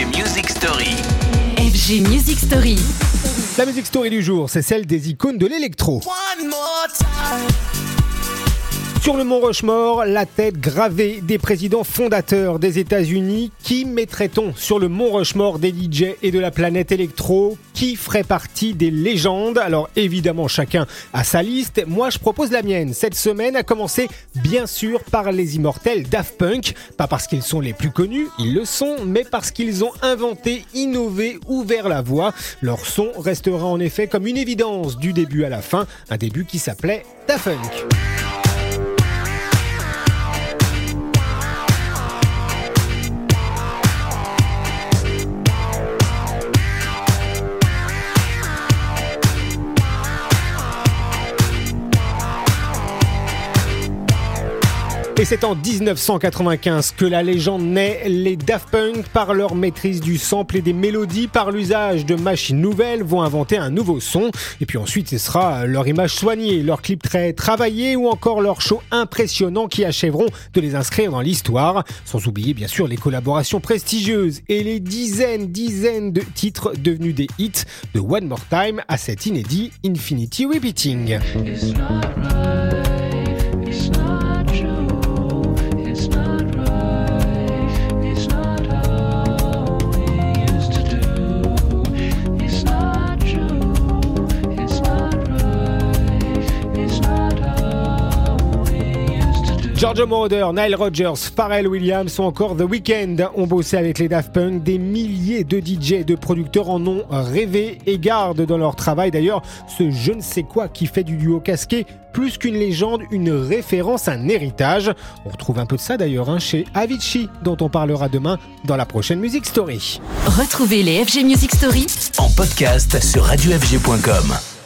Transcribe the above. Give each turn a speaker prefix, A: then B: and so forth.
A: FG Music Story.
B: FG Music Story.
C: La musique story du jour, c'est celle des icônes de l'électro. Sur le mont Rushmore, la tête gravée des présidents fondateurs des États-Unis. Qui mettrait-on sur le mont Rushmore des DJ et de la planète électro? Qui ferait partie des légendes? Alors évidemment, chacun a sa liste. Moi, je propose la mienne. Cette semaine a commencé bien sûr par les immortels Daft Punk. Pas parce qu'ils sont les plus connus, ils le sont, mais parce qu'ils ont inventé, innové, ouvert la voie. Leur son restera en effet comme une évidence du début à la fin. Un début qui s'appelait Daft Punk. Et c'est en 1995 que la légende naît. Les Daft Punk, par leur maîtrise du sample et des mélodies, par l'usage de machines nouvelles, vont inventer un nouveau son. Et puis ensuite, ce sera leur image soignée, leur clip très travaillé ou encore leur show impressionnant qui achèveront de les inscrire dans l'histoire. Sans oublier bien sûr les collaborations prestigieuses et les dizaines, dizaines de titres devenus des hits de One More Time à cet inédit Infinity Repeating. Giorgio Moroder, Nile Rodgers, Pharrell Williams ou encore The Weeknd ont bossé avec les Daft Punk. Des milliers de DJ et de producteurs en ont rêvé et gardent dans leur travail d'ailleurs ce je ne sais quoi qui fait du duo casqué plus qu'une légende, une référence, un héritage. On retrouve un peu de ça d'ailleurs hein, chez Avicii dont on parlera demain dans la prochaine Music Story.
B: Retrouvez les FG Music Story
A: En podcast sur radiofg.com.